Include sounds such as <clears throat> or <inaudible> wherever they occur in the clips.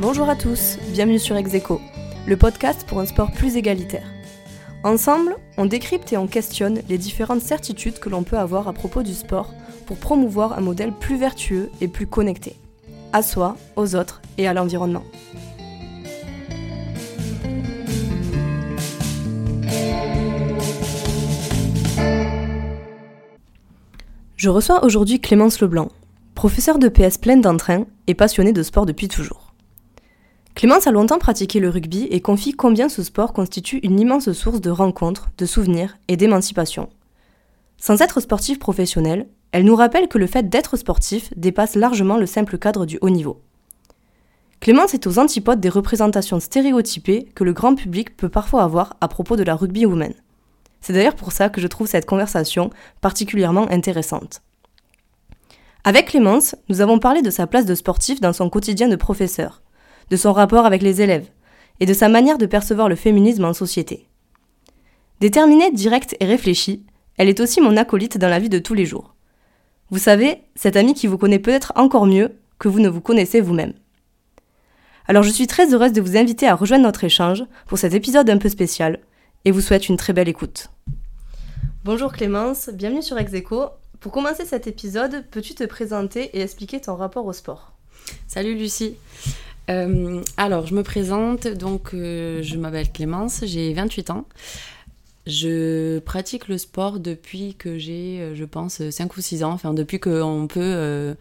Bonjour à tous, bienvenue sur Execo, le podcast pour un sport plus égalitaire. Ensemble, on décrypte et on questionne les différentes certitudes que l'on peut avoir à propos du sport pour promouvoir un modèle plus vertueux et plus connecté, à soi, aux autres et à l'environnement. Je reçois aujourd'hui Clémence Leblanc, professeure de PS pleine d'entrain et passionnée de sport depuis toujours. Clémence a longtemps pratiqué le rugby et confie combien ce sport constitue une immense source de rencontres, de souvenirs et d'émancipation. Sans être sportive professionnelle, elle nous rappelle que le fait d'être sportif dépasse largement le simple cadre du haut niveau. Clémence est aux antipodes des représentations stéréotypées que le grand public peut parfois avoir à propos de la rugby woman. C'est d'ailleurs pour ça que je trouve cette conversation particulièrement intéressante. Avec Clémence, nous avons parlé de sa place de sportif dans son quotidien de professeur, de son rapport avec les élèves et de sa manière de percevoir le féminisme en société. Déterminée, directe et réfléchie, elle est aussi mon acolyte dans la vie de tous les jours. Vous savez, cette amie qui vous connaît peut-être encore mieux que vous ne vous connaissez vous-même. Alors je suis très heureuse de vous inviter à rejoindre notre échange pour cet épisode un peu spécial et vous souhaite une très belle écoute. Bonjour Clémence, bienvenue sur Execo. Pour commencer cet épisode, peux-tu te présenter et expliquer ton rapport au sport? Salut Lucie. Euh, alors, je me présente, donc euh, je m'appelle Clémence, j'ai 28 ans. Je pratique le sport depuis que j'ai, euh, je pense, 5 ou 6 ans, enfin depuis qu'on peut,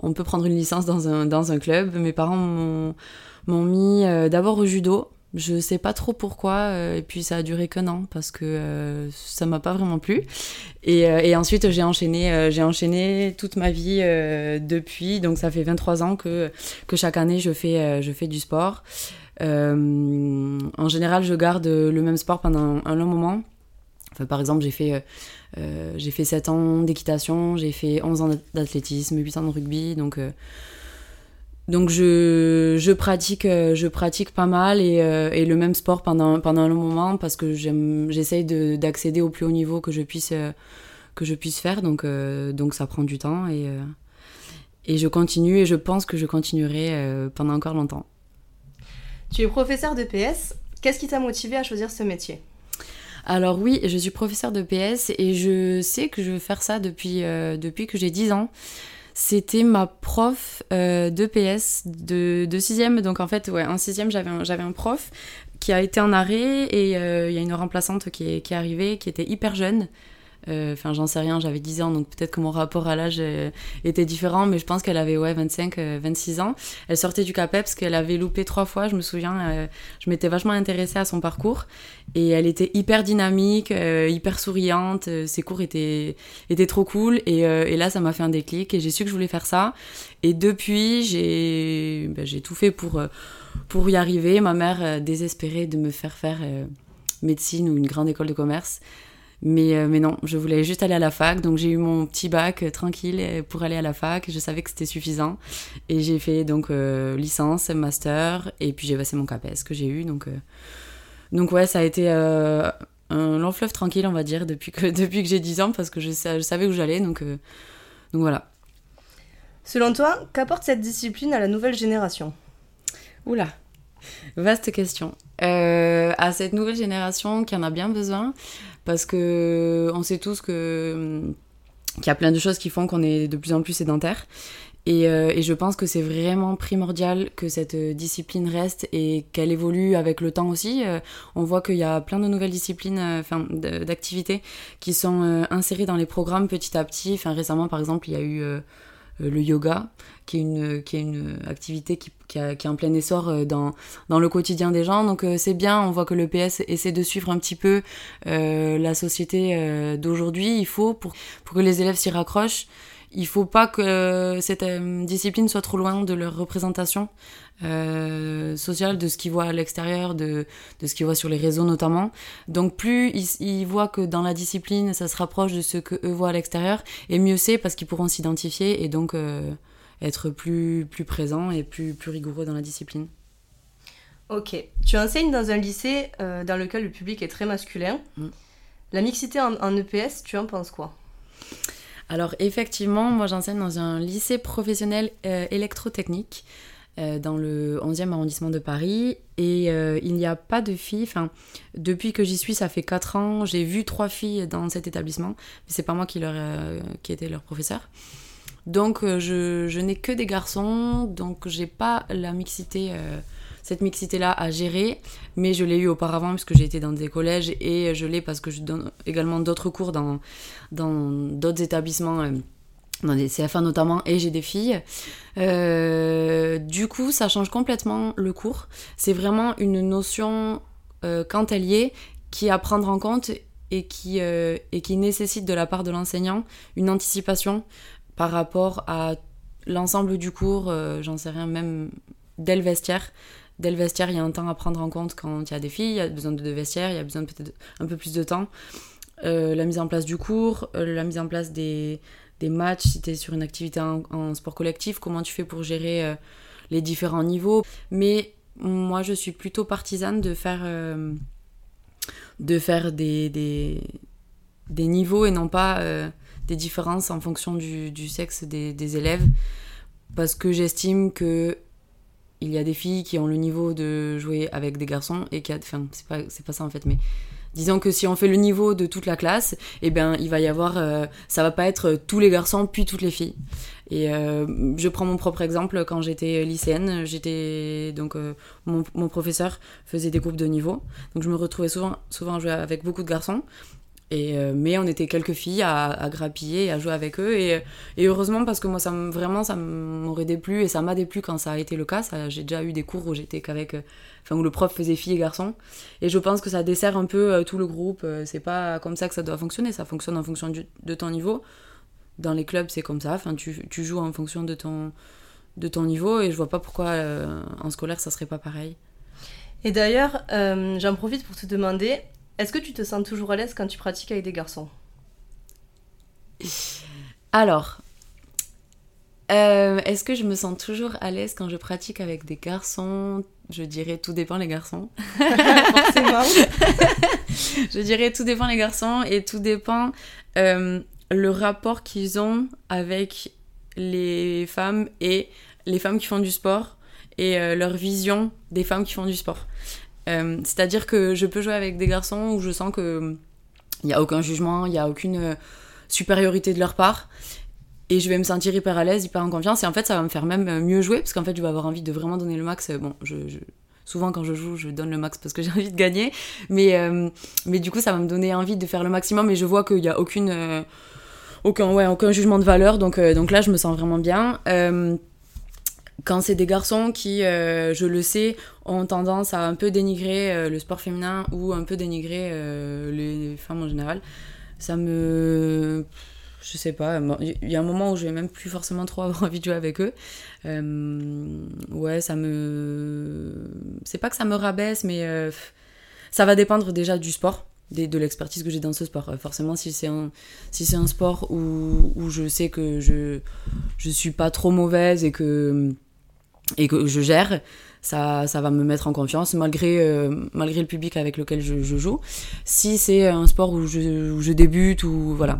on peut prendre une licence dans un, dans un club. Mes parents m'ont mis d'abord au judo, je sais pas trop pourquoi, euh, et puis ça a duré qu'un an parce que euh, ça m'a pas vraiment plu. Et, euh, ensuite j'ai enchaîné, j'ai enchaîné toute ma vie depuis, donc ça fait 23 ans que, que chaque année je fais, je fais du sport. en général, je garde le même sport pendant un long moment. Enfin, par exemple, j'ai fait, j'ai fait 7 ans d'équitation, j'ai fait 11 ans d'athlétisme, 8 ans de rugby, donc donc je, je, pratique, euh, je pratique pas mal et, euh, et, le même sport pendant, pendant un long moment parce que j'essaye d'accéder au plus haut niveau que je puisse, euh, que je puisse faire. Donc, donc ça prend du temps et, et je continue et je pense que je continuerai pendant encore longtemps. Tu es professeur de PS. Qu'est-ce qui t'a motivé à choisir ce métier? Alors oui, je suis professeur de PS et je sais que je veux faire ça depuis, depuis que j'ai 10 ans c'était ma prof euh, de PS de, de sixième. Donc en fait, ouais, en sixième, j'avais un, un prof qui a été en arrêt et euh, il y a une remplaçante qui est, qui est arrivée, qui était hyper jeune. Euh, enfin, j'en sais rien, j'avais 10 ans, donc peut-être que mon rapport à l'âge euh, était différent, mais je pense qu'elle avait ouais, 25, 26 ans. Elle sortait du CAPEP parce qu'elle avait loupé trois fois, je me souviens. je m'étais vachement intéressée à son parcours et elle était hyper dynamique, hyper souriante. ses cours étaient, étaient trop cool et, et là, ça m'a fait un déclic et j'ai su que je voulais faire ça. Et depuis, j'ai ben, tout fait pour, pour y arriver. Ma mère désespérait de me faire faire médecine ou une grande école de commerce. Mais, euh, mais non, je voulais juste aller à la fac, donc j'ai eu mon petit bac euh, tranquille euh, pour aller à la fac. Je savais que c'était suffisant. Et j'ai fait donc licence, master, et puis j'ai passé mon CAPES que j'ai eu. Donc, donc ouais, ça a été un long fleuve tranquille, on va dire, depuis que, <laughs> depuis que j'ai 10 ans, parce que je, je savais où j'allais. Donc, donc voilà. Selon toi, qu'apporte cette discipline à la nouvelle génération? Oula, vaste question. à cette nouvelle génération qui en a bien besoin, parce que on sait tous que qu'il y a plein de choses qui font qu'on est de plus en plus sédentaire. Et, euh, et, je pense que c'est vraiment primordial que cette discipline reste et qu'elle évolue avec le temps aussi. Euh, on voit qu'il y a plein de nouvelles disciplines, euh, enfin d'activités qui sont insérées dans les programmes petit à petit. Enfin récemment, par exemple, il y a eu le yoga, qui est une, qui est une activité qui, qui, a, qui est en plein essor euh, dans, dans le quotidien des gens. Donc euh, c'est bien, on voit que le PS essaie de suivre un petit peu la société d'aujourd'hui. Il faut, pour, pour que les élèves s'y raccrochent, il faut pas que cette discipline soit trop loin de leur représentation euh, sociale, de ce qu'ils voient à l'extérieur, de, de ce qu'ils voient sur les réseaux notamment. Donc plus ils, voient que dans la discipline, ça se rapproche de ce que eux voient à l'extérieur, et mieux c'est parce qu'ils pourront s'identifier et donc euh, être plus, plus présents et plus, plus rigoureux dans la discipline. Ok. Tu enseignes dans un lycée euh, dans lequel le public est très masculin. Mm. La mixité en, en EPS, tu en penses quoi? Alors effectivement, moi j'enseigne dans un lycée professionnel électrotechnique dans le 11e arrondissement de Paris. Et il n'y a pas de filles. Enfin, depuis que j'y suis, ça fait 4 ans, j'ai vu trois filles dans cet établissement. Mais c'est pas moi qui, qui était leur professeur. Donc je, je n'ai que des garçons, donc j'ai pas la mixité cette mixité-là à gérer, mais je l'ai eu auparavant puisque j'ai été dans des collèges et je l'ai parce que je donne également d'autres cours dans d'autres établissements. Euh, dans des CFA notamment, et j'ai des filles. Euh, du coup, ça change complètement le cours. C'est vraiment une notion, euh, quand elle y qui est à prendre en compte et qui, et qui nécessite de la part de l'enseignant une anticipation par rapport à l'ensemble du cours, j'en sais rien, même dès le vestiaire. Dès le vestiaire, il y a un temps à prendre en compte quand il y a des filles, il y a besoin de deux vestiaires, il y a besoin peut-être un peu plus de temps. Euh, la mise en place du cours, euh, la mise en place des, des matchs, si tu es sur une activité en, sport collectif, comment tu fais pour gérer euh, les différents niveaux. Mais moi, je suis plutôt partisane de faire, de faire des, des, niveaux et non pas des différences en fonction du, sexe des, élèves. Parce que j'estime que il y a des filles qui ont le niveau de jouer avec des garçons et qui a enfin c'est pas c'est pas ça en fait mais disons que si on fait le niveau de toute la classe eh ben il va y avoir euh, ça va pas être tous les garçons puis toutes les filles. Et euh, je prends mon propre exemple. Quand j'étais lycéenne j'étais donc euh, mon, mon, professeur faisait des groupes de niveau. Donc je me retrouvais souvent souvent jouer avec beaucoup de garçons et, euh, mais on était quelques filles à, grappiller et à jouer avec eux. Et, et heureusement, parce que moi, ça vraiment, ça m'aurait déplu et ça m'a déplu quand ça a été le cas. J'ai déjà eu des cours où j'étais qu'avec. Euh, enfin, où le prof faisait filles et garçons. Et je pense que ça dessert un peu euh, tout le groupe. C'est pas comme ça que ça doit fonctionner. Ça fonctionne en fonction de ton niveau. Dans les clubs, c'est comme ça. Enfin, tu, tu, joues en fonction de ton, de ton niveau. Et je vois pas pourquoi en scolaire, ça serait pas pareil. Et d'ailleurs, j'en profite pour te demander est-ce que tu te sens toujours à l'aise quand tu pratiques avec des garçons? Alors, euh, est-ce que je me sens toujours à l'aise quand je pratique avec des garçons? Je dirais tout dépend les garçons. <laughs> Forcément. <laughs> je dirais tout dépend les garçons et tout dépend euh, le rapport qu'ils ont avec les femmes et les femmes qui font du sport et euh, leur vision des femmes qui font du sport. Euh, c'est-à-dire que je peux jouer avec des garçons où je sens que il n'y a aucun jugement, il n'y a aucune euh, supériorité de leur part. Et je vais me sentir hyper à l'aise, hyper en confiance. Et en fait, ça va me faire même mieux jouer, parce qu'en fait, je vais avoir envie de vraiment donner le max. Bon, je, souvent quand je joue, je donne le max parce que <laughs> j'ai envie de gagner. Mais, euh, mais du coup, ça va me donner envie de faire le maximum. Et je vois qu'il n'y a aucune, aucun, ouais, aucun jugement de valeur. Donc, donc là, je me sens vraiment bien quand c'est des garçons qui, euh, je le sais, ont tendance à un peu dénigrer euh, le sport féminin ou un peu dénigrer euh, les femmes en général, ça me. Je sais pas, il y a un moment où je vais même plus forcément trop avoir <laughs> envie de jouer avec eux. ouais, ça me. C'est pas que ça me rabaisse, mais ça va dépendre déjà du sport de, l'expertise que j'ai dans ce sport. Forcément, si c'est un, si un sport où, où, je sais que je, je suis pas trop mauvaise et que et que je gère, ça, ça va me mettre en confiance malgré, euh, malgré le public avec lequel je, joue. Si c'est un sport où je, je, débute ou voilà,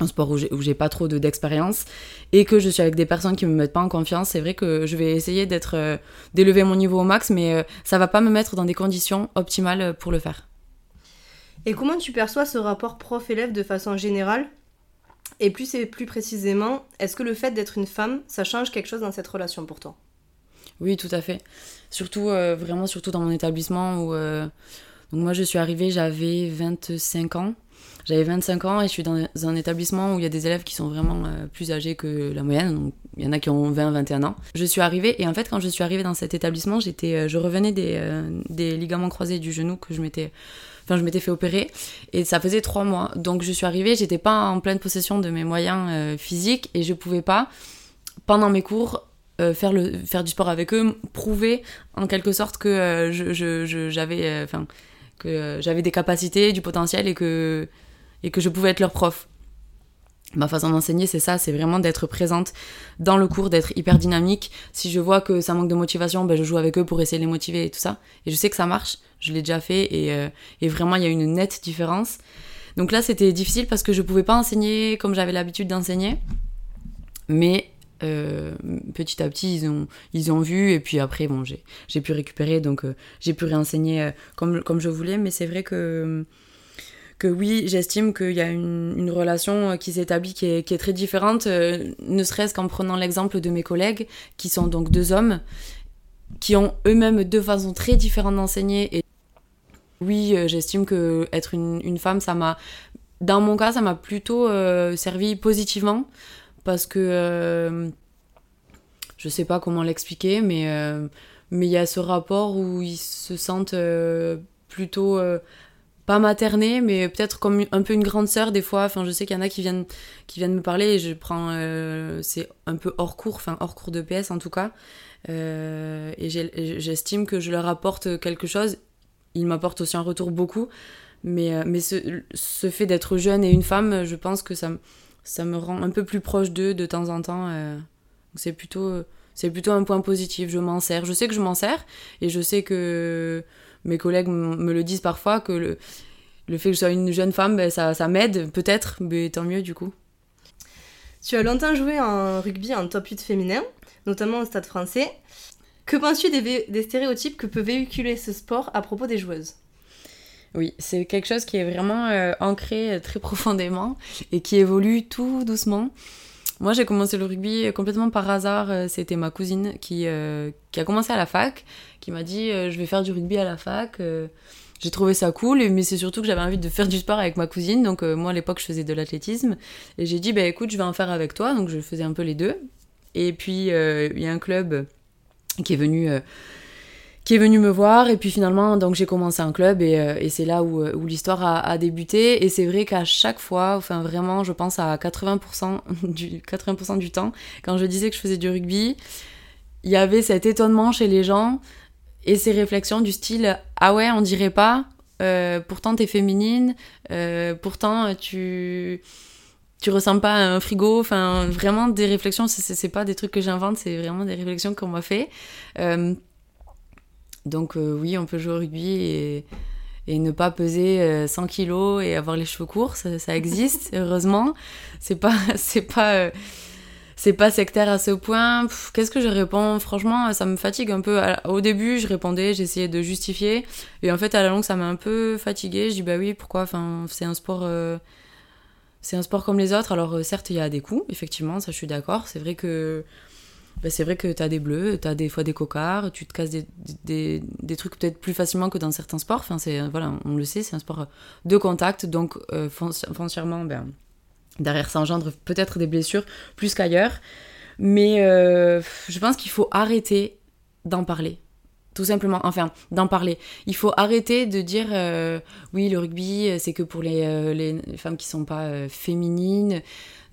un sport où j'ai pas trop d'expérience et que je suis avec des personnes qui me mettent pas en confiance, c'est vrai que je vais essayer d'être euh, d'élever mon niveau au max, mais euh, ça va pas me mettre dans des conditions optimales pour le faire. Et comment tu perçois ce rapport prof-élève de façon générale? Et plus et plus précisément, est-ce que le fait d'être une femme, ça change quelque chose dans cette relation pour toi? Oui, tout à fait. Surtout, euh, vraiment, surtout dans mon établissement où. Euh, donc, moi, je suis arrivée, j'avais 25 ans. J'avais 25 ans et je suis dans un établissement où il y a des élèves qui sont vraiment euh, plus âgés que la moyenne. Donc, il y en a qui ont 20, 21 ans. Je suis arrivée et en fait, quand je suis arrivée dans cet établissement, j'étais, je revenais des, ligaments croisés du genou que je m'étais enfin je m'étais fait opérer et ça faisait trois mois donc je suis arrivée j'étais pas en pleine possession de mes moyens physiques et je pouvais pas pendant mes cours euh, faire, le, faire du sport avec eux, prouver en quelque sorte que euh, je, j'avais euh, enfin des capacités, du potentiel et que, et que je pouvais être leur prof. Ma façon d'enseigner, c'est ça, c'est vraiment d'être présente dans le cours, d'être hyper dynamique. Si je vois que ça manque de motivation, ben je joue avec eux pour essayer de les motiver et tout ça. Et je sais que ça marche, je l'ai déjà fait et, et vraiment il y a une nette différence. Donc là, c'était difficile parce que je pouvais pas enseigner comme j'avais l'habitude d'enseigner. Mais petit à petit, ils ont, ils ont vu, et puis après, bon, j'ai pu récupérer, donc j'ai pu réenseigner comme, comme je voulais, mais c'est vrai que que oui, j'estime qu'il y a une, relation qui s'établit qui est, très différente, ne serait-ce qu'en prenant l'exemple de mes collègues, qui sont donc deux hommes, qui ont eux-mêmes deux façons très différentes d'enseigner. Et oui, euh, j'estime que être une, femme, ça m'a, dans mon cas, ça m'a plutôt euh, servi positivement parce que euh, je sais pas comment l'expliquer, mais mais il y a ce rapport où ils se sentent plutôt pas maternés, mais peut-être comme un peu une grande sœur des fois. Enfin, je sais qu'il y en a qui viennent, qui viennent me parler et je prends. c'est un peu hors cours, enfin hors cours de PS en tout cas. Euh, et j'estime que je leur apporte quelque chose. Ils m'apportent aussi un retour beaucoup. Mais, euh, mais ce, ce fait d'être jeune et une femme, je pense que ça, ça me rend un peu plus proche d'eux de temps en temps. Euh. c'est plutôt, c'est plutôt un point positif. Je m'en sers. Je sais que je m'en sers. Et je sais que mes collègues me le disent parfois que le, le fait que je sois une jeune femme, ben, ça, ça m'aide peut-être. Mais tant mieux du coup. Tu as longtemps joué en rugby en top 8 féminin notamment au stade français. Que penses-tu des, stéréotypes que peut véhiculer ce sport à propos des joueuses? Oui, c'est quelque chose qui est vraiment euh, ancré euh, très <laughs> profondément et qui évolue tout doucement. Moi, j'ai commencé le rugby complètement par hasard. Euh, c'était ma cousine qui, a commencé à la fac, qui m'a dit Je vais faire du rugby à la fac. j'ai trouvé ça cool, mais c'est surtout que j'avais envie de faire du sport avec ma cousine. Donc, moi, à l'époque, je faisais de l'athlétisme. Et j'ai dit bah, Écoute, je vais en faire avec toi. Donc, je faisais un peu les deux. Et puis, euh, il y a un club qui est venu euh, qui est venu me voir et puis finalement donc j'ai commencé un club et, euh, et c'est là où, où l'histoire a, débuté et c'est vrai qu'à chaque fois enfin vraiment je pense à 80% du 80% du temps quand je disais que je faisais du rugby il y avait cet étonnement chez les gens et ces réflexions du style ah ouais on dirait pas euh, pourtant t'es féminine euh, pourtant tu tu ressembles pas à un frigo. Enfin, vraiment des réflexions, c'est pas des trucs que j'invente, c'est vraiment des réflexions qu'on m'a fait. Euh, donc euh, oui, on peut jouer au rugby et, et ne pas peser 100 euh, kilos et avoir les cheveux courts, ça, existe, <laughs> heureusement. C'est pas, <laughs> c'est pas, c'est pas sectaire à ce point. Qu'est-ce que je réponds? Franchement, ça me fatigue un peu. Au début, je répondais, j'essayais de justifier, et en fait, à la longue, ça m'a un peu fatiguée. Je dis bah oui, pourquoi? Enfin, c'est un sport c'est un sport comme les autres. Alors euh, certes, il y a des coups, effectivement, ça je suis d'accord. C'est vrai que bah, c'est vrai que tu as des bleus, tu as des fois des cocards, tu te casses des, des, des trucs peut-être plus facilement que dans certains sports. Enfin, c'est voilà, on le sait, c'est un sport de contact, donc euh, foncièrement, ben, derrière ça engendre peut-être des blessures plus qu'ailleurs. Mais euh, je pense qu'il faut arrêter d'en parler tout simplement, enfin, d'en parler. Il faut arrêter de dire euh, oui, le rugby, euh, c'est que pour les, euh, les, femmes qui sont pas féminines.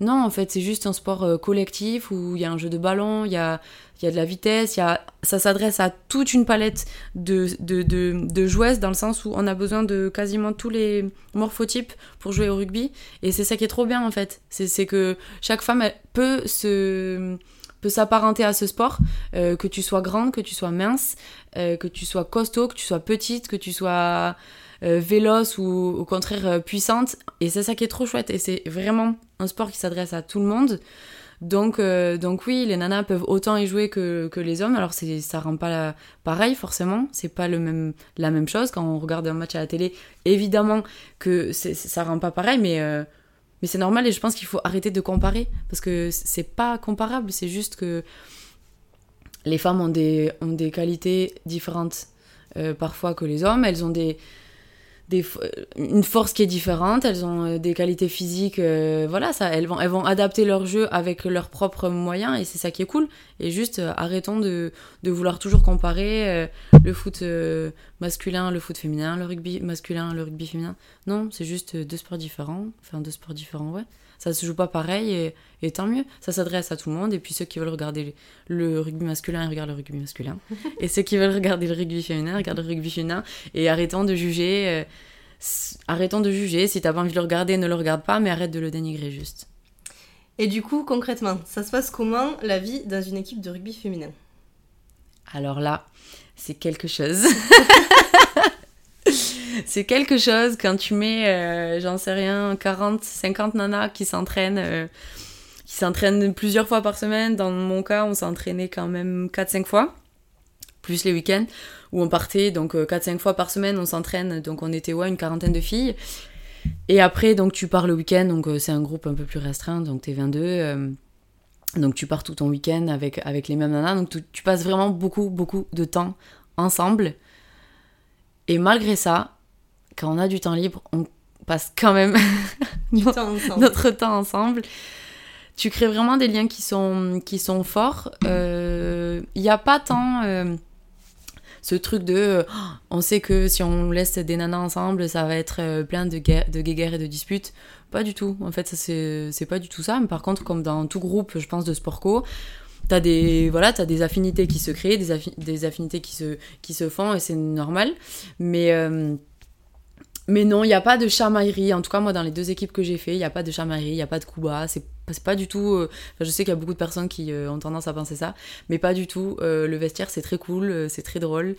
Non, en fait, c'est juste un sport collectif où il y a un jeu de ballon, il y a, y a de la vitesse, y a, ça s'adresse à toute une palette de, de, de, joueuses dans le sens où on a besoin de quasiment tous les morphotypes pour jouer au rugby. Et c'est ça qui est trop bien, en fait. C'est que chaque femme peut se peut s'apparenter à ce sport, que tu sois grande, que tu sois mince, euh, que tu sois costaud, que tu sois petite, que tu sois euh, véloce ou au contraire puissante. Et c'est ça qui est trop chouette. Et c'est vraiment un sport qui s'adresse à tout le monde. Donc, donc oui, les nanas peuvent autant y jouer que, que les hommes. Alors c'est, ça rend pas pareil forcément. C'est pas le même, la même chose quand on regarde un match à la télé. Évidemment que ça rend pas pareil, mais mais c'est normal et je pense qu'il faut arrêter de comparer parce que c'est pas comparable, c'est juste que les femmes ont des, ont des qualités différentes euh, parfois que les hommes, elles ont des, une force qui est différente, elles ont euh, des qualités physiques, euh, voilà, ça, elles vont, elles vont adapter leur jeu avec leurs propres moyens et c'est ça qui est cool. Et juste euh, arrêtons de, de, vouloir toujours comparer le foot masculin, le foot féminin, le rugby masculin, le rugby féminin. Non, c'est juste deux sports différents, enfin deux sports différents, ouais. Ça se joue pas pareil et, et tant mieux. Ça s'adresse à tout le monde et puis ceux qui veulent regarder le rugby masculin, ils regardent le rugby masculin. <laughs> et ceux qui veulent regarder le rugby féminin, regardent le rugby féminin et arrêtons de juger arrêtons de juger. Si t'as pas envie de le regarder, ne le regarde pas, mais arrête de le dénigrer juste. Et du coup, concrètement, ça se passe comment la vie dans une équipe de rugby féminin? Alors là, c'est quelque chose. <laughs> c'est quelque chose quand tu mets, euh, j'en sais rien, 40, 50 nanas qui s'entraînent. Euh, qui plusieurs fois par semaine. Dans mon cas, on s'entraînait quand même 4-5 fois, plus les week-ends, où on partait, donc 4-5 fois par semaine, on s'entraîne, donc on était ouais, une quarantaine de filles. Et après, donc tu pars le week-end, donc c'est un groupe un peu plus restreint, donc t'es 22. donc tu pars tout ton week-end avec, les mêmes nanas, donc tu passes vraiment beaucoup, beaucoup de temps ensemble. Et malgré ça, quand on a du temps libre, on passe quand même <laughs> <laughs> notre temps ensemble. Tu crées vraiment des liens qui sont, qui sont forts. Il euh, n'y a pas tant euh, ce truc de euh, on sait que si on laisse des nanas ensemble, ça va être plein de, guerres, de guéguerres et de disputes. Pas du tout. En fait, c'est pas du tout ça. Mais par contre, comme dans tout groupe, je pense, de sport co, t'as des voilà as des affinités qui se créent des, des affinités qui se qui se font et c'est normal mais euh, mais non il n'y a pas de chamaillerie en tout cas moi dans les deux équipes que j'ai fait il n'y a pas de chamaillerie il n'y a pas de coup bas c'est pas du tout euh, je sais qu'il y a beaucoup de personnes qui euh, ont tendance à penser ça mais pas du tout. Le vestiaire c'est très cool c'est très drôle.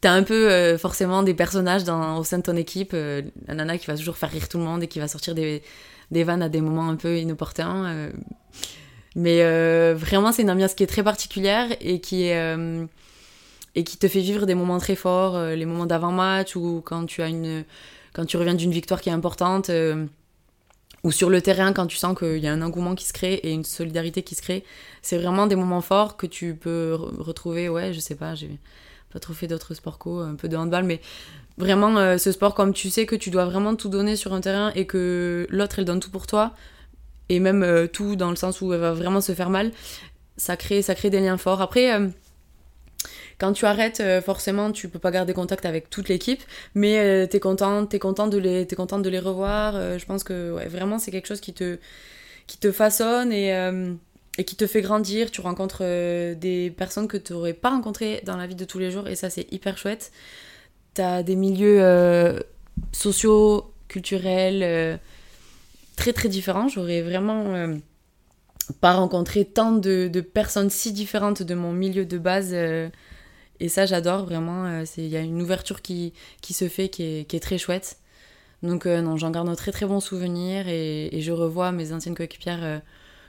T'as un peu forcément des personnages au sein de ton équipe, un nana qui va toujours faire rire tout le monde et qui va sortir des, des vannes à des moments un peu inopportuns. Mais euh, vraiment, c'est une ambiance qui est très particulière et qui est euh, et qui te fait vivre des moments très forts, euh, les moments d'avant-match ou quand tu as une quand tu reviens d'une victoire qui est importante ou sur le terrain quand tu sens qu'il y a un engouement qui se crée et une solidarité qui se crée. C'est vraiment des moments forts que tu peux retrouver. Ouais, je sais pas, j'ai pas trop fait d'autres sports co, un peu de handball, mais vraiment ce sport comme tu sais que tu dois vraiment tout donner sur un terrain et que l'autre elle donne tout pour toi et même euh, tout dans le sens où elle va vraiment se faire mal, ça crée, ça crée des liens forts. Après, euh, quand tu arrêtes, euh, forcément, tu peux pas garder contact avec toute l'équipe, mais t'es contente, t'es contente de les, es contente de les revoir. je pense que ouais, vraiment c'est quelque chose qui te, qui te façonne et, qui te fait grandir. Tu rencontres des personnes que tu n'aurais pas rencontrées dans la vie de tous les jours et ça c'est hyper chouette. T'as des milieux sociaux, culturels très très différent. J'aurais vraiment euh, pas rencontré tant de, personnes si différentes de mon milieu de base. Euh, et ça, j'adore vraiment. Euh, il y a une ouverture qui, qui se fait qui est, très chouette. Donc, non, j'en garde un très très bon souvenir et, je revois mes anciennes coéquipières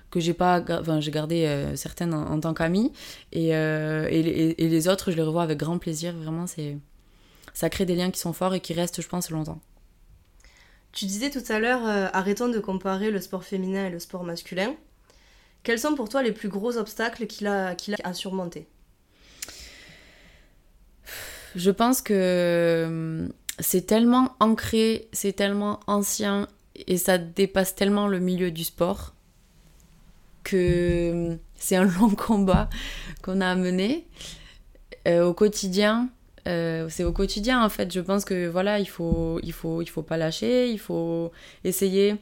que j'ai pas. Enfin, j'ai gardé certaines en, tant qu'amies et, et, les autres, je les revois avec grand plaisir. Vraiment, c'est ça crée des liens qui sont forts et qui restent, je pense, longtemps. Tu disais tout à l'heure, euh, arrêtons de comparer le sport féminin et le sport masculin. Quels sont pour toi les plus gros obstacles qu'il a, qu'il a à surmonter Je pense que euh, c'est tellement ancré, c'est tellement ancien et ça dépasse tellement le milieu du sport que euh, c'est un <laughs> long combat qu'on a à mener au quotidien. Euh, c'est au quotidien en fait. Je pense que voilà, il faut, il faut, il faut pas lâcher, il faut essayer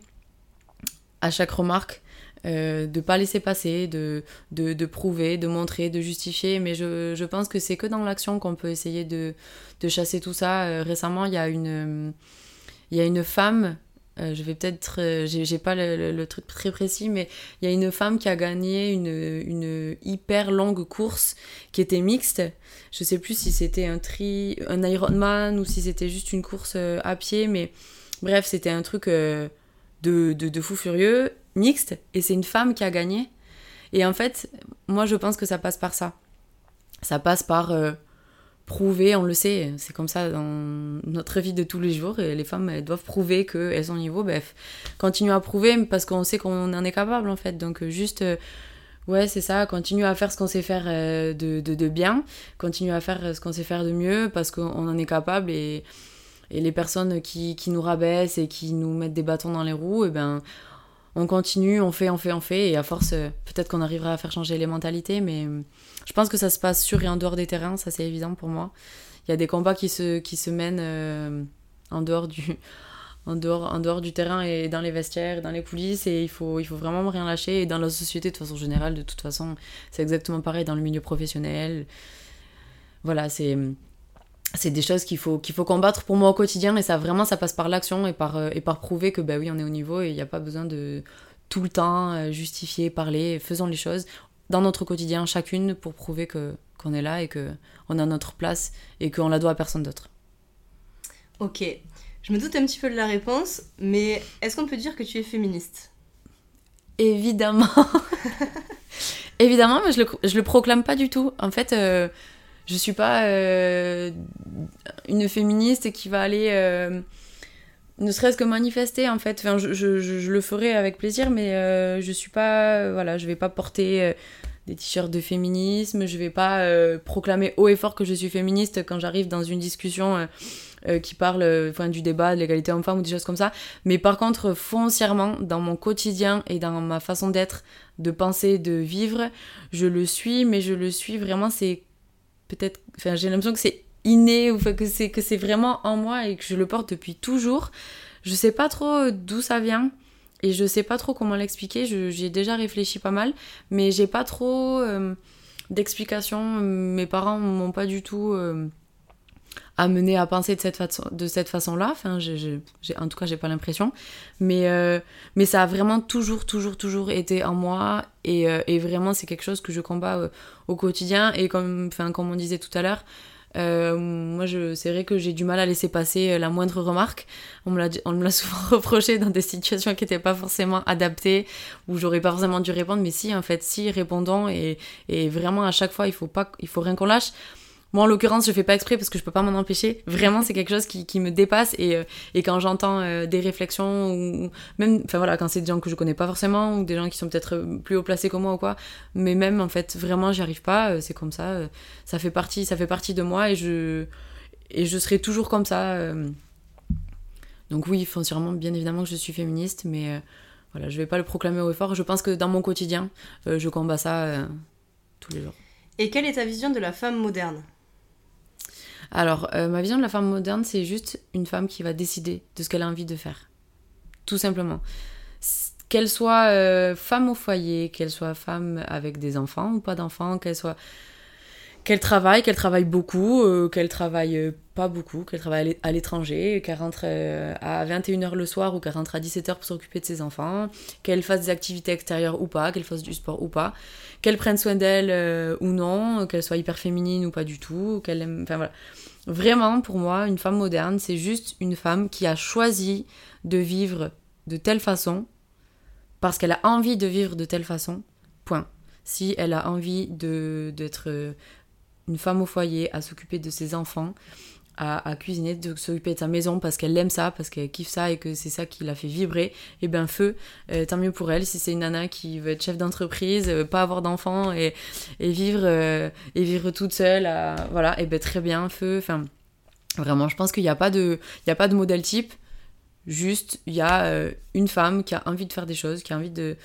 à chaque remarque euh, de pas laisser passer, de, de, de, prouver, de montrer, de justifier. Mais je, je pense que c'est que dans l'action qu'on peut essayer de, de, chasser tout ça. Euh, récemment, il y a une, il y a une femme euh, je vais peut-être. Euh, j'ai pas le, truc très précis, mais il y a une femme qui a gagné une, une hyper longue course qui était mixte. Je sais plus si c'était un tri, un Ironman ou si c'était juste une course euh, à pied, mais bref, c'était un truc de, de, de, fou furieux, mixte, et c'est une femme qui a gagné. Et en fait, moi je pense que ça passe par ça. Ça passe par prouver, on le sait, c'est comme ça dans notre vie de tous les jours, et les femmes elles doivent prouver qu'elles sont au niveau, bref, continuer à prouver parce qu'on sait qu'on en est capable en fait, donc juste, euh, ouais c'est ça, continuer à faire ce qu'on sait faire euh, de, de, bien, continuer à faire ce qu'on sait faire de mieux parce qu'on en est capable et, et les personnes qui, qui, nous rabaissent et qui nous mettent des bâtons dans les roues, et eh ben on continue, on fait, on fait, on fait, et à force, euh, peut-être qu'on arrivera à faire changer les mentalités, mais je pense que ça se passe sur et en dehors des terrains, ça c'est évident pour moi. Il y a des combats qui se, qui se mènent euh, en, dehors du, <laughs> en, dehors, en dehors du terrain et dans les vestiaires, dans les coulisses, et il faut, il faut vraiment rien lâcher. Et dans la société, de façon générale, de toute façon, c'est exactement pareil dans le milieu professionnel. Voilà, c'est c'est des choses qu'il faut, qu'il faut combattre pour moi au quotidien et ça vraiment ça passe par l'action et par, euh, et par prouver que bah oui on est au niveau et il n'y a pas besoin de tout le temps euh, justifier, parler, faisons les choses dans notre quotidien, chacune, pour prouver que qu'on est là et que on a notre place et qu'on la doit à personne d'autre. Ok, je me doute un petit peu de la réponse, mais est-ce qu'on peut dire que tu es féministe? Évidemment. <laughs> évidemment, mais je le, je le proclame pas du tout. En fait, euh, je suis pas euh, une féministe qui va aller euh, ne serait-ce que manifester en fait. Je, le ferai avec plaisir mais euh, je suis pas voilà je vais pas porter des t-shirts de féminisme. Je vais pas proclamer haut et fort que je suis féministe quand j'arrive dans une discussion qui parle du débat de l'égalité homme-femme ou des choses comme ça. Mais par contre foncièrement dans mon quotidien et dans ma façon d'être de penser de vivre je le suis mais je le suis vraiment c'est peut-être enfin j'ai l'impression que c'est inné ou que c'est vraiment en moi et que je le porte depuis toujours. Je sais pas trop d'où ça vient et je sais pas trop comment l'expliquer. J'y ai déjà réfléchi pas mal mais j'ai pas trop euh, d'explication. Mes parents m'ont pas du tout euh, amené à penser de cette façon de cette façon là enfin j'ai, j'ai, en tout cas j'ai pas l'impression mais euh, mais ça a vraiment toujours toujours toujours été en moi et, euh, et vraiment c'est quelque chose que je combats euh, au quotidien et comme enfin comme on disait tout à l'heure moi, je, c'est vrai que j'ai du mal à laisser passer la moindre remarque. On me l'a, on me l'a <laughs> souvent reproché dans des situations qui n'étaient pas forcément adaptées, où j'aurais pas forcément dû répondre. Mais si, en fait, si, répondons. Et, et vraiment, à chaque fois, il faut pas, il faut rien qu'on lâche. Moi, en l'occurrence, je fais pas exprès parce que je peux pas m'en empêcher. Vraiment, c'est quelque chose qui, me dépasse. Et, euh, quand j'entends euh, des réflexions, ou même, quand c'est des gens que je connais pas forcément, ou des gens qui sont peut-être plus haut placés que moi ou quoi, mais même, en fait, vraiment, j'y arrive pas. Euh, c'est comme ça. euh, ça fait partie, ça fait partie de moi et je, serai toujours comme ça. euh. Donc oui, foncièrement, bien évidemment que je suis féministe, mais euh, voilà, je vais pas le proclamer haut et fort. Je pense que dans mon quotidien, euh, je combats ça euh, tous les jours. Et quelle est ta vision de la femme moderne? Alors, euh, ma vision de la femme moderne, c'est juste une femme qui va décider de ce qu'elle a envie de faire. Tout simplement. Qu'elle soit euh, femme au foyer, qu'elle soit femme avec des enfants ou pas d'enfants, qu'elle soit qu'elle travaille, qu'elle travaille beaucoup, euh, qu'elle travaille euh, pas beaucoup, qu'elle travaille à l'é- à l'étranger, qu'elle rentre euh, à 21h le soir ou qu'elle rentre à 17h pour s'occuper de ses enfants, qu'elle fasse des activités extérieures ou pas, qu'elle fasse du sport ou pas, qu'elle prenne soin d'elle euh, ou non, qu'elle soit hyper féminine ou pas du tout, qu'elle aime... Enfin voilà. Vraiment, pour moi, une femme moderne, c'est juste une femme qui a choisi de vivre de telle façon parce qu'elle a envie de vivre de telle façon. Point. Si elle a envie d'être une femme au foyer, à s'occuper de ses enfants, à, cuisiner, de s'occuper de sa maison parce qu'elle aime ça, parce qu'elle kiffe ça et que c'est ça qui la fait vibrer, et bien feu, euh, tant mieux pour elle. Si c'est une nana qui veut être chef d'entreprise, euh, pas avoir d'enfants et, et vivre euh, et vivre toute seule, voilà, et ben très bien, feu. Enfin, vraiment, je pense qu'il n'y a pas de, il y a pas de modèle type. Juste, il y a une femme qui a envie de faire des choses, qui a envie de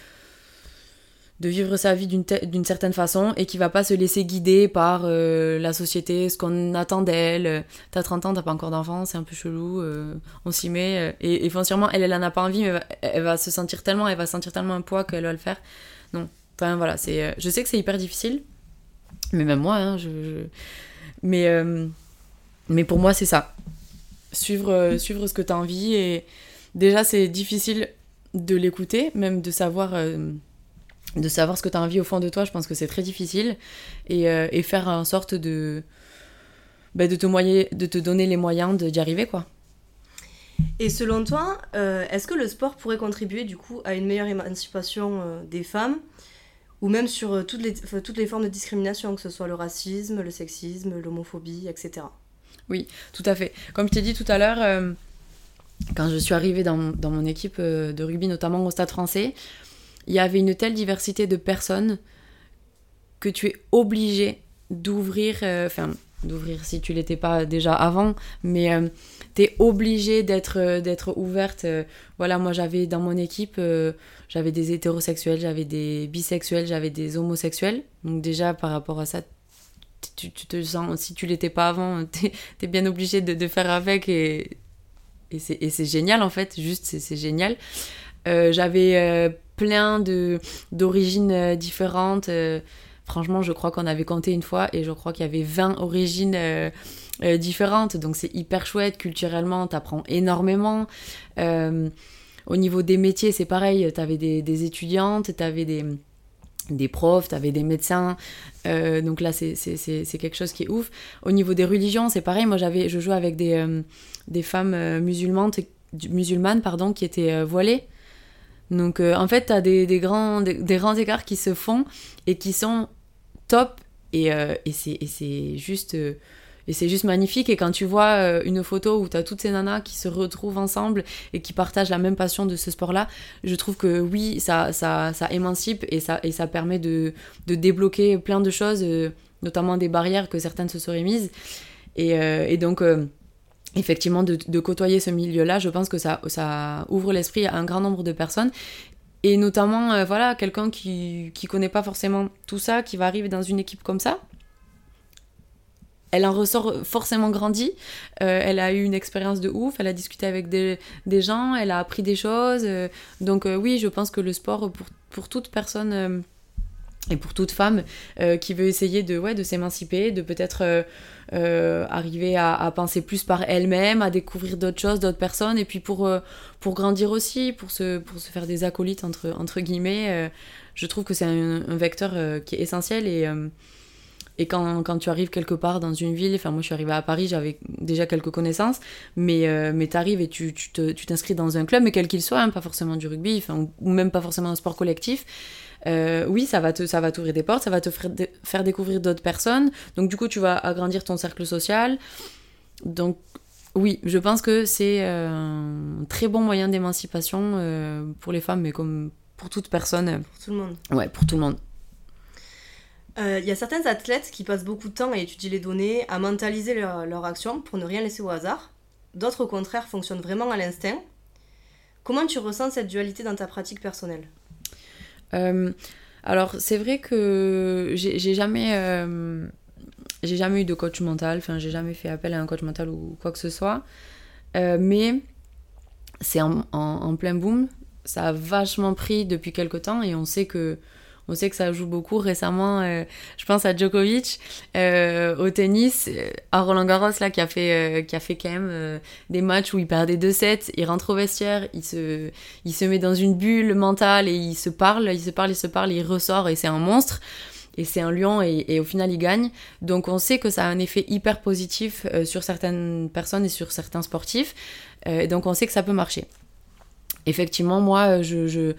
de vivre sa vie d'une certaine façon et qui va pas se laisser guider par euh, la société, ce qu'on attend d'elle. T'as 30 ans, t'as pas encore d'enfant, c'est un peu chelou, euh, on s'y met. euh, et, et elle, elle a pas envie, mais elle va, se sentir tellement, elle va sentir tellement un poids qu'elle va le faire. Non, enfin voilà, c'est, je sais que c'est hyper difficile, mais même moi, hein, je, Mais, mais pour moi, c'est ça. Suivre, suivre ce que t'as envie et déjà, c'est difficile de l'écouter, même de savoir. De savoir ce que tu as envie au fond de toi, je pense que c'est très difficile. Et, euh, et faire en sorte de, bah, de, te moyer, de te donner les moyens de- d'y arriver, quoi. Et selon toi, euh, est-ce que le sport pourrait contribuer du coup à une meilleure émancipation euh, des femmes? Ou même sur toutes, les, toutes les formes de discrimination, que ce soit le racisme, le sexisme, l'homophobie, etc. Tout à fait. Comme je t'ai dit tout à l'heure, quand je suis arrivée dans, dans mon équipe de rugby, notamment au Stade français, il y avait une telle diversité de personnes que tu es obligé d'ouvrir, euh, enfin, d'ouvrir si tu l'étais pas déjà avant, mais euh, tu es obligé d'être euh, d'être ouverte. euh, voilà, moi j'avais dans mon équipe, j'avais des hétérosexuels, j'avais des bisexuels, j'avais des homosexuels. Donc déjà par rapport à ça, tu, tu te sens, si tu l'étais pas avant, <laughs> t'es es bien obligé de, de faire avec et, c'est génial en fait, juste c'est génial. J'avais plein d'origines euh, différentes. euh, franchement, je crois qu'on avait compté une fois et je crois qu'il y avait 20 origines euh, différentes. Donc c'est hyper chouette culturellement, t'apprends énormément. Au niveau des métiers, c'est pareil. T'avais des, des étudiantes, t'avais des des profs, t'avais des médecins, donc là c'est quelque chose qui est ouf. Au niveau des religions, c'est pareil, moi j'avais je jouais avec des, des femmes musulmanes, musulmanes pardon, qui étaient voilées. Donc en fait, tu as des, grands, des, grands écarts qui se font et qui sont top et, et c'est juste et c'est juste magnifique. Et quand tu vois euh, une photo où tu as toutes ces nanas qui se retrouvent ensemble et qui partagent la même passion de ce sport-là, je trouve que oui, ça, ça, ça émancipe et ça, et ça permet de, de débloquer plein de choses, euh, notamment des barrières que certaines se seraient mises. Euh, et donc, effectivement, de, de, côtoyer ce milieu-là, je pense que ça, ça ouvre l'esprit à un grand nombre de personnes. Et notamment, voilà, quelqu'un qui ne connaît pas forcément tout ça, qui va arriver dans une équipe comme ça, elle en ressort forcément grandie. Euh, elle a eu une expérience de ouf, elle a discuté avec des, gens, elle a appris des choses. Euh, donc euh, oui, je pense que le sport, pour, pour toute personne et pour toute femme qui veut essayer de, ouais, de s'émanciper, de peut-être arriver à, penser plus par elle-même, à découvrir d'autres choses, d'autres personnes, et puis pour, pour grandir aussi, pour se, pour se faire des acolytes, entre, entre guillemets, je trouve que c'est un, vecteur qui est essentiel et et quand, quand, tu arrives quelque part dans une ville, enfin moi je suis arrivée à Paris, j'avais déjà quelques connaissances, mais, euh, mais tu arrives et tu t'inscris dans un club, mais quel qu'il soit, hein, pas forcément du rugby, ou même pas forcément un sport collectif. Euh, oui, ça va, te, ça va t'ouvrir des portes, ça va te faire, découvrir d'autres personnes. Donc du coup, tu vas agrandir ton cercle social. Donc oui, je pense que c'est euh, un très bon moyen d'émancipation pour les femmes, mais comme pour toute personne. Pour tout le monde. Ouais, pour tout le monde. Il euh, y a certains athlètes qui passent beaucoup de temps à étudier les données, à mentaliser leur, leur action pour ne rien laisser au hasard. D'autres, au contraire, fonctionnent vraiment à l'instinct. Comment tu ressens cette dualité dans ta pratique personnelle? Euh, Alors, c'est vrai que j'ai jamais, euh, jamais eu de coach mental, enfin, j'ai jamais fait appel à un coach mental ou quoi que ce soit. mais c'est en, en, plein boom. Ça a vachement pris depuis quelques temps et on sait que on sait que ça joue beaucoup. Récemment, euh, je pense à Djokovic euh, au tennis, euh, à Roland Garros, là, qui a fait, qui a fait quand même des matchs où il perdait 2-7. Il rentre au vestiaire, il se, il se met dans une bulle mentale et il se parle, il se parle, il se parle, il ressort et c'est un monstre. Et c'est un lion et, au final il gagne. Donc on sait que ça a un effet hyper positif sur certaines personnes et sur certains sportifs. donc on sait que ça peut marcher. Effectivement, moi, je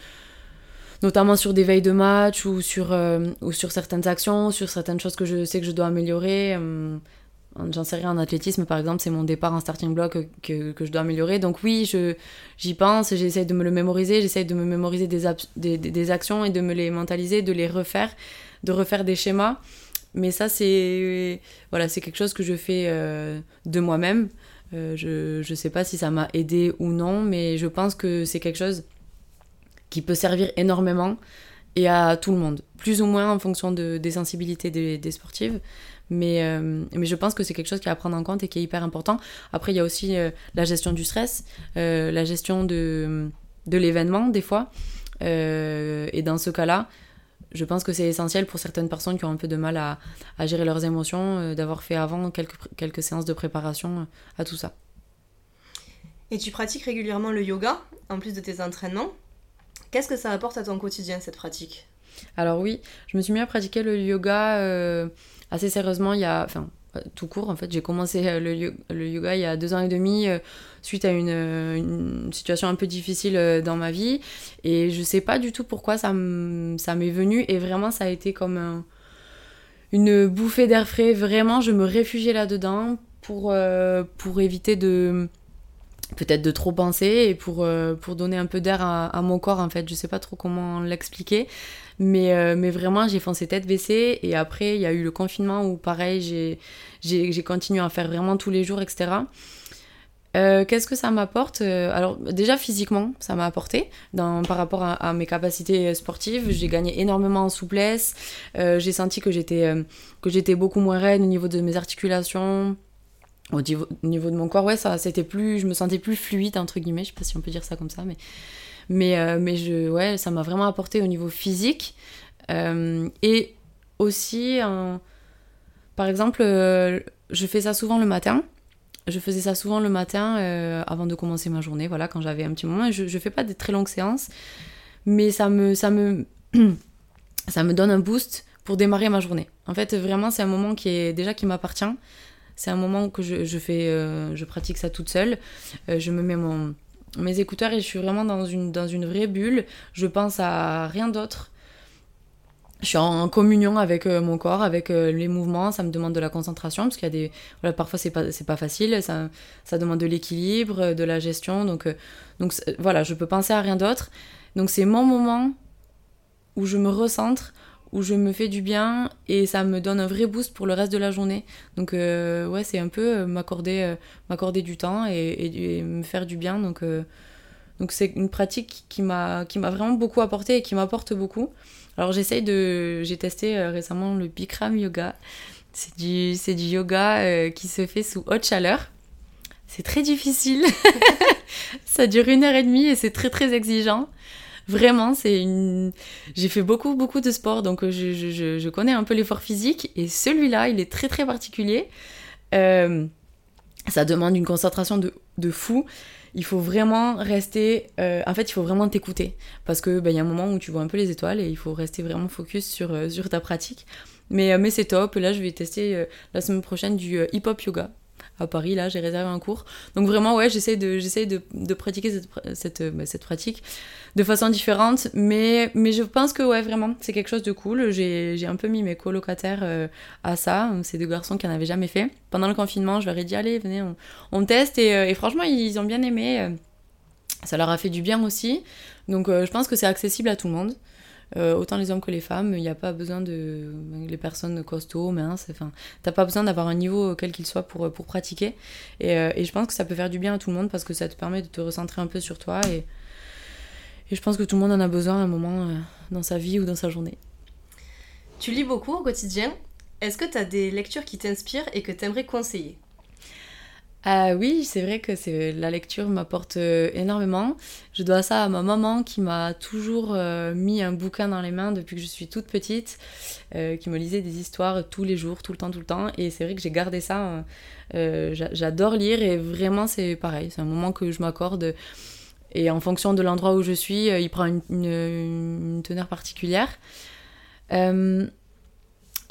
notamment sur des veilles de match ou sur, euh, ou sur certaines actions, sur certaines choses que je sais que je dois améliorer. Euh, j'en sais rien en athlétisme, par exemple, c'est mon départ en starting block que, que je dois améliorer. Donc oui, j'y pense, j'essaye de me le mémoriser, j'essaye de me mémoriser des, des, des, actions et de me les mentaliser, de les refaire, de refaire des schémas. Mais ça, c'est voilà, quelque chose que je fais euh, de moi-même. je ne sais pas si ça m'a aidé ou non, mais je pense que c'est quelque chose qui peut servir énormément et à tout le monde, plus ou moins en fonction de, des sensibilités des, sportives. Mais, euh, mais je pense que c'est quelque chose qui est à prendre en compte et qui est hyper important. Après, il y a aussi euh, la gestion du stress, euh, la gestion de, de l'événement, des fois. et dans ce cas-là, je pense que c'est essentiel pour certaines personnes qui ont un peu de mal à, à gérer leurs émotions, d'avoir fait avant quelques, quelques séances de préparation à tout ça. Et tu pratiques régulièrement le yoga, en plus de tes entraînements? Qu'est-ce que ça apporte à ton quotidien, cette pratique? Alors oui, je me suis mis à pratiquer le yoga euh, assez sérieusement il y a... Enfin, euh, tout court en fait. J'ai commencé euh, le, yoga il y a deux ans et demi suite à une, situation un peu difficile dans ma vie. Et je sais pas du tout pourquoi ça m'est venu. Et vraiment, ça a été comme une bouffée d'air frais. Vraiment, je me réfugiais là-dedans pour, pour éviter de peut-être de trop penser et pour, euh, pour donner un peu d'air à, mon corps en fait. Je sais pas trop comment l'expliquer. Mais, euh, mais vraiment, j'ai foncé tête baissée. Et après, il y a eu le confinement où, pareil, j'ai continué à faire vraiment tous les jours, etc. Euh, qu'est-ce que ça m'apporte Alors déjà physiquement, ça m'a apporté dans, par rapport à, mes capacités sportives. J'ai gagné énormément en souplesse. j'ai senti que j'étais que j'étais beaucoup moins raide au niveau de mes articulations, au niveau, de mon corps, ouais, ça, c'était plus, je me sentais plus fluide entre guillemets, je sais pas si on peut dire ça comme ça, mais mais euh, mais je, ouais, ça m'a vraiment apporté au niveau physique euh, et aussi, par exemple, euh, je fais ça souvent le matin. Je faisais ça souvent le matin avant de commencer ma journée, voilà, quand j'avais un petit moment. je, je fais pas des très longues séances, mais ça me ça me <clears throat> ça me donne un boost pour démarrer ma journée. En fait, vraiment, c'est un moment qui est déjà qui m'appartient. C'est un moment que je, je fais, euh, je pratique ça toute seule. Euh, je me mets mon, mes écouteurs et je suis vraiment dans une, dans une vraie bulle. Je pense à rien d'autre. Je suis en communion avec euh, mon corps, avec les mouvements. Ça me demande de la concentration parce qu'il y a des. Voilà, parfois, c'est pas, pas facile. Ça, ça demande de l'équilibre, de la gestion. Donc, donc voilà, je peux penser à rien d'autre. Donc, c'est mon moment où je me recentre, où je me fais du bien et ça me donne un vrai boost pour le reste de la journée. Donc euh, ouais, c'est un peu euh, m'accorder euh, m'accorder du temps et, me faire du bien. Donc donc c'est une pratique qui m'a qui m'a vraiment beaucoup apporté et qui m'apporte beaucoup. Alors j'essaye de j'ai testé récemment le Bikram yoga. C'est du c'est du yoga qui se fait sous haute chaleur. C'est très difficile. <laughs> ça dure une heure et demie et c'est très très exigeant. Vraiment, c'est une. J'ai fait beaucoup, beaucoup de sport, donc euh, je, je, je connais un peu l'effort physique. Et celui-là, il est très, très particulier. Euh, ça demande une concentration de, de fou. Il faut vraiment rester. Euh, en fait, il faut vraiment t'écouter. Parce que ben, y a un moment où tu vois un peu les étoiles et il faut rester vraiment focus sur, sur ta pratique. Mais, mais c'est top. Là, je vais tester la semaine prochaine du hip-hop yoga à Paris, là, j'ai réservé un cours. Donc vraiment, ouais, j'essaie de, j'essaie de, de pratiquer cette, cette, bah, cette, pratique de façon différente, mais, mais je pense que, ouais, vraiment, c'est quelque chose de cool. J'ai, un peu mis mes colocataires euh, à ça. C'est deux garçons qui n'en avaient jamais fait. Pendant le confinement, je leur ai dit, allez, venez, on, on teste, et, euh, franchement, ils ont bien aimé. Ça leur a fait du bien aussi. Donc euh, je pense que c'est accessible à tout le monde. Euh, autant les hommes que les femmes, il n'y a pas besoin de. les personnes costauds, minces, enfin, t'as pas besoin d'avoir un niveau quel qu'il soit pour, pour pratiquer. Et, euh, et, je pense que ça peut faire du bien à tout le monde parce que ça te permet de te recentrer un peu sur toi. Et, et je pense que tout le monde en a besoin à un moment euh, dans sa vie ou dans sa journée. Tu lis beaucoup au quotidien. Est-ce que tu as des lectures qui t'inspirent et que tu aimerais conseiller? Ah oui, c'est vrai que c'est la lecture m'apporte euh, énormément. Je dois ça à ma maman qui m'a toujours euh, mis un bouquin dans les mains depuis que je suis toute petite, euh, qui me lisait des histoires tous les jours, tout le temps, tout le temps. Et c'est vrai que j'ai gardé ça. J'adore lire et vraiment c'est pareil. C'est un moment que je m'accorde. Et en fonction de l'endroit où je suis, il prend une teneur particulière.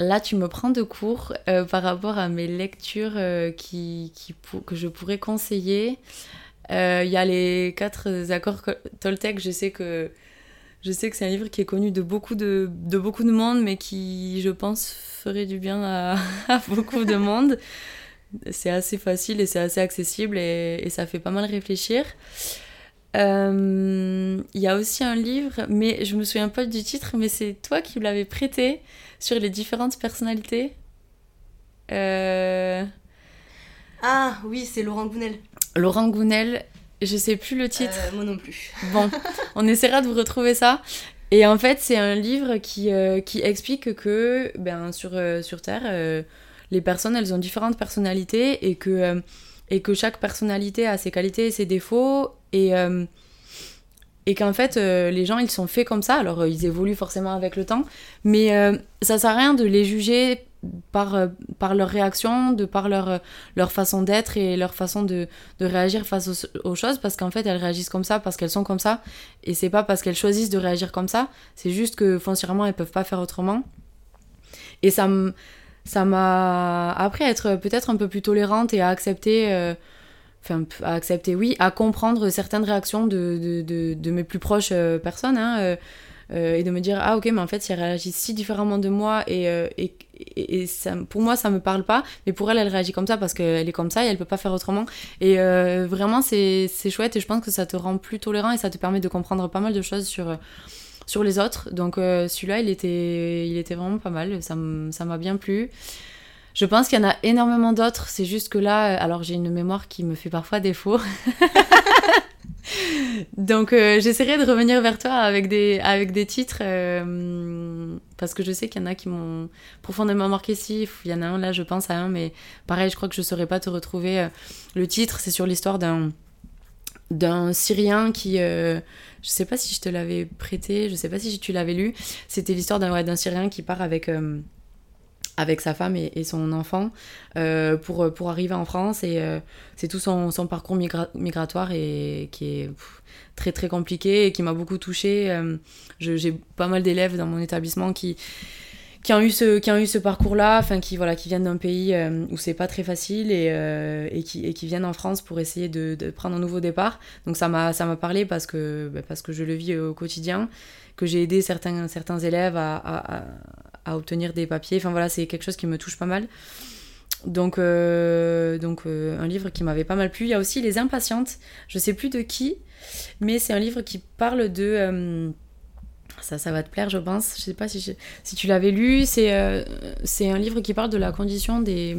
Là, tu me prends de cours euh, par rapport à mes lectures euh, qui, que je pourrais conseiller. Euh, il y a les quatre accords Toltec. Je sais que je sais que c'est un livre qui est connu de beaucoup de, beaucoup de monde, mais qui, je pense, ferait du bien <laughs> à, beaucoup de monde. C'est assez facile et c'est assez accessible et, et, ça fait pas mal réfléchir. Il y a aussi un livre, mais je me souviens pas du titre, mais c'est toi qui l'avais prêté sur les différentes personnalités. Euh, ah oui, c'est Laurent Gounel. Laurent Gounel, je sais plus le titre. Euh, moi non plus. Bon, <laughs> on essaiera de vous retrouver ça. Et en fait, c'est un livre qui, euh, qui explique que ben, sur, sur Terre, les personnes, elles ont différentes personnalités et que, et que chaque personnalité a ses qualités et ses défauts. Et et qu'en fait euh, les gens ils sont faits comme ça. Alors euh, ils évoluent forcément avec le temps. Mais euh, ça sert à rien de les juger par, par leur réaction de par leur, leur façon d'être et leur façon de, de réagir face aux, choses. Parce qu'en fait elles réagissent comme ça parce qu'elles sont comme ça. Et c'est pas parce qu'elles choisissent de réagir comme ça. C'est juste que foncièrement elles peuvent pas faire autrement. Et ça ça m'a appris à être peut-être un peu plus tolérante et à accepter enfin à accepter oui à comprendre certaines réactions de, de, de, mes plus proches euh, personnes hein, euh, euh, et de me dire ah ok mais en fait si elle réagit si différemment de moi et, et, et, pour moi ça me parle pas mais pour elle elle réagit comme ça parce qu'elle est comme ça et elle peut pas faire autrement. Et vraiment c'est chouette et je pense que ça te rend plus tolérant et ça te permet de comprendre pas mal de choses sur sur les autres. Donc celui-là il était il était vraiment pas mal ça m'a bien plu je pense qu'il y en a énormément d'autres, c'est juste que là, euh, alors j'ai une mémoire qui me fait parfois défaut. <laughs> Donc euh, j'essaierai de revenir vers toi avec des, titres, euh, parce que je sais qu'il y en a qui m'ont profondément marqué. Si, il y en a un là, je pense à un, mais pareil, je crois que je ne saurais pas te retrouver. Le titre, c'est sur l'histoire d'un d'un Syrien qui, je sais pas si je te l'avais prêté, je sais pas si tu l'avais lu, c'était l'histoire d'un ouais, Syrien qui part avec avec sa femme et, son enfant euh, pour, pour arriver en France. Et euh, c'est tout son, son parcours migratoire et, qui est très très compliqué et qui m'a beaucoup touchée. Euh, j'ai pas mal d'élèves dans mon établissement qui, qui ont eu ce, qui ont eu ce parcours-là, enfin qui voilà, qui viennent d'un pays où c'est pas très facile et, et, qui, et qui viennent en France pour essayer de, prendre un nouveau départ. Donc ça m'a parlé parce que bah, parce que je le vis au quotidien, que j'ai aidé certains certains élèves à, obtenir des papiers. Enfin voilà, c'est quelque chose qui me touche pas mal. Donc, euh, donc un livre qui m'avait pas mal plu. Il y a aussi Les Impatientes. Je sais plus de qui, mais c'est un livre qui parle de ça, ça va te plaire, je pense. Je sais pas si, si tu l'avais lu. C'est euh, c'est un livre qui parle de la condition des,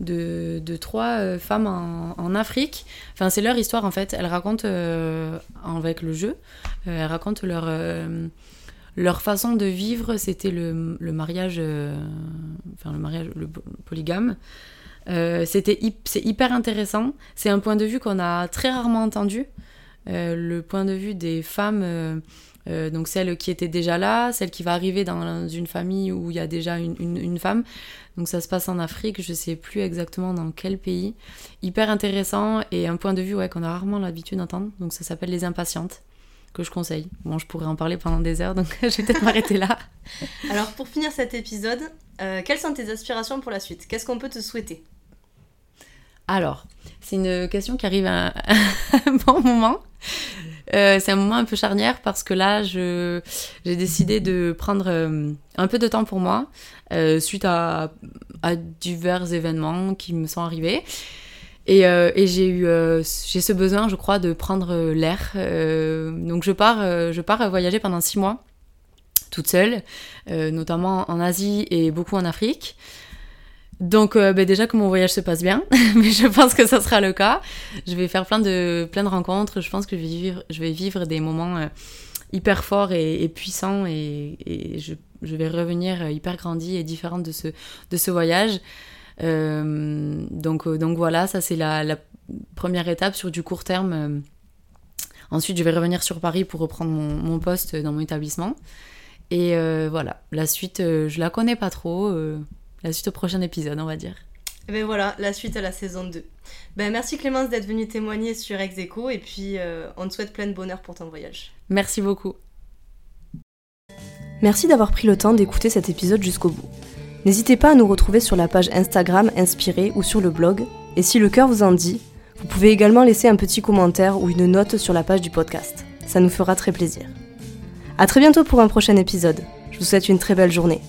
de, de trois euh, femmes en, en, Afrique. Enfin, c'est leur histoire en fait. Elles racontent euh, avec le jeu. elles racontent leur leur façon de vivre. C'était le, le, mariage, enfin le mariage, le polygame. C'était c'est hyper intéressant. C'est un point de vue qu'on a très rarement entendu. le point de vue des femmes euh, donc celle qui était déjà là, celle qui va arriver dans une famille où il y a déjà une, une, femme. Donc ça se passe en Afrique, je sais plus exactement dans quel pays. Hyper intéressant et un point de vue ouais, qu'on a rarement l'habitude d'entendre. Donc ça s'appelle Les Impatientes, que je conseille. Bon, je pourrais en parler pendant des heures, donc <laughs> je vais peut-être m'arrêter là. Alors pour finir cet épisode, euh, quelles sont tes aspirations pour la suite? Qu'est-ce qu'on peut te souhaiter? Alors, c'est une question qui arrive <laughs> à un bon moment. Euh, c'est un moment un peu charnière parce que là, j'ai décidé de prendre euh, un peu de temps pour moi suite à, divers événements qui me sont arrivés. Et, j'ai eu j'ai ce besoin, je crois, de prendre l'air. donc je pars, je pars voyager pendant six mois toute seule, notamment en Asie et beaucoup en Afrique. Donc euh, bah, déjà que mon voyage se passe bien, <laughs> mais je pense que ça sera le cas. Je vais faire plein de, plein de rencontres, je pense que je vais vivre, je vais vivre des moments euh, hyper forts et, puissants et, je, je, vais revenir euh, hyper grandi et différente de ce, de ce voyage. Donc, donc voilà, ça c'est la, la, première étape sur du court terme. Ensuite, je vais revenir sur Paris pour reprendre mon, mon poste dans mon établissement. Et voilà, la suite, je la connais pas trop la suite au prochain épisode, on va dire. Et ben voilà, la suite à la saison 2. Ben merci Clémence d'être venue témoigner sur Execo et puis euh, on te souhaite plein de bonheur pour ton voyage. Merci beaucoup. Merci d'avoir pris le temps d'écouter cet épisode jusqu'au bout. N'hésitez pas à nous retrouver sur la page Instagram Inspiré ou sur le blog. Et si le cœur vous en dit, vous pouvez également laisser un petit commentaire ou une note sur la page du podcast. Ça nous fera très plaisir. A très bientôt pour un prochain épisode. Je vous souhaite une très belle journée.